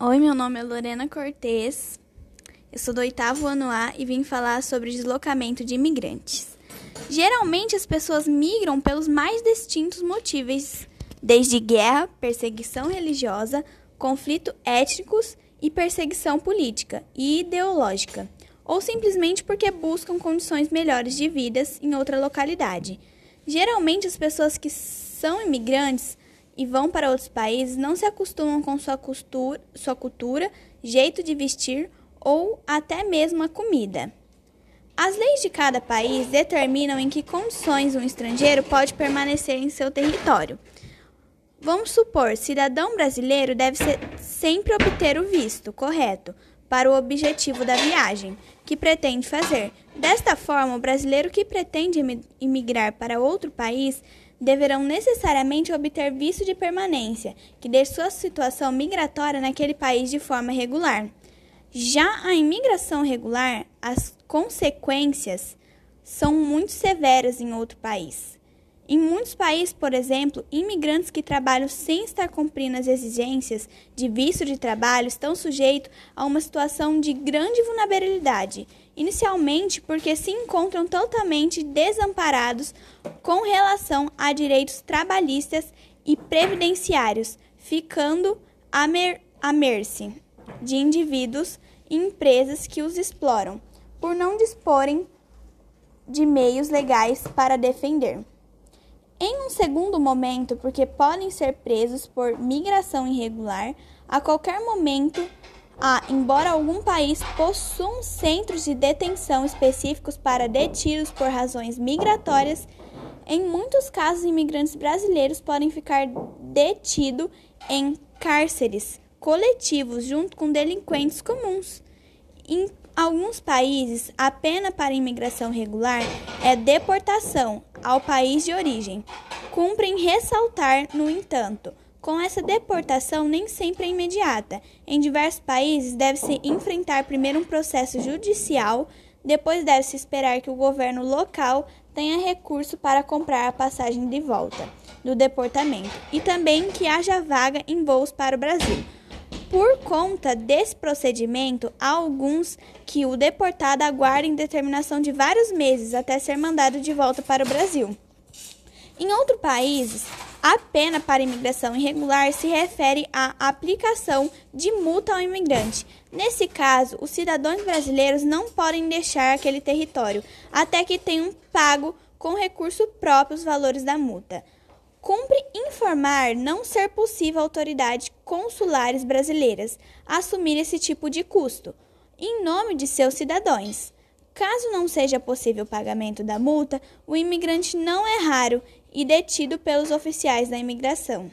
Oi, meu nome é Lorena Cortez, eu sou do oitavo ano A e vim falar sobre deslocamento de imigrantes. Geralmente as pessoas migram pelos mais distintos motivos, desde guerra, perseguição religiosa, conflito étnicos e perseguição política e ideológica, ou simplesmente porque buscam condições melhores de vida em outra localidade. Geralmente as pessoas que são imigrantes e vão para outros países não se acostumam com sua, costura, sua cultura, jeito de vestir ou até mesmo a comida. As leis de cada país determinam em que condições um estrangeiro pode permanecer em seu território. Vamos supor, cidadão brasileiro deve ser, sempre obter o visto correto para o objetivo da viagem que pretende fazer. Desta forma, o brasileiro que pretende imigrar para outro país deverão necessariamente obter visto de permanência, que dê sua situação migratória naquele país de forma regular. Já a imigração regular, as consequências são muito severas em outro país. Em muitos países, por exemplo, imigrantes que trabalham sem estar cumprindo as exigências de visto de trabalho estão sujeitos a uma situação de grande vulnerabilidade, inicialmente porque se encontram totalmente desamparados com relação a direitos trabalhistas e previdenciários, ficando à, mer à mercê de indivíduos e empresas que os exploram, por não disporem de meios legais para defender. Em um segundo momento, porque podem ser presos por migração irregular a qualquer momento, ah, embora algum país possua centros de detenção específicos para detidos por razões migratórias, em muitos casos imigrantes brasileiros podem ficar detidos em cárceres coletivos junto com delinquentes comuns. Alguns países, a pena para imigração regular é deportação ao país de origem. Cumprem ressaltar, no entanto, com essa deportação nem sempre é imediata. Em diversos países, deve-se enfrentar primeiro um processo judicial, depois deve-se esperar que o governo local tenha recurso para comprar a passagem de volta do deportamento e também que haja vaga em voos para o Brasil. Por conta desse procedimento, há alguns que o deportado aguarda em determinação de vários meses até ser mandado de volta para o Brasil. Em outros países, a pena para imigração irregular se refere à aplicação de multa ao imigrante. Nesse caso, os cidadãos brasileiros não podem deixar aquele território até que tenham pago com recurso próprio os valores da multa. Cumpre informar não ser possível autoridades consulares brasileiras assumir esse tipo de custo, em nome de seus cidadãos. Caso não seja possível o pagamento da multa, o imigrante não é raro e detido pelos oficiais da imigração.